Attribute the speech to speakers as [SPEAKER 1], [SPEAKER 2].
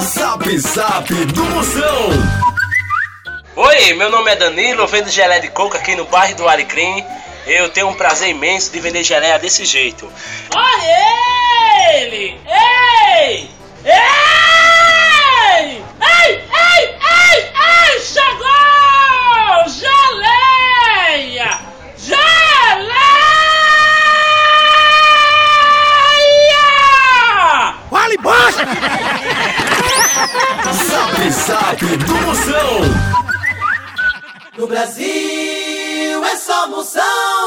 [SPEAKER 1] Zap Zap do Moção.
[SPEAKER 2] Oi, meu nome é Danilo, eu vendo gelé de coco aqui no bairro do Alecrim. Eu tenho um prazer imenso de vender geleia desse jeito.
[SPEAKER 3] Olha
[SPEAKER 1] Zap Zap do Moção.
[SPEAKER 4] No Brasil é só moção.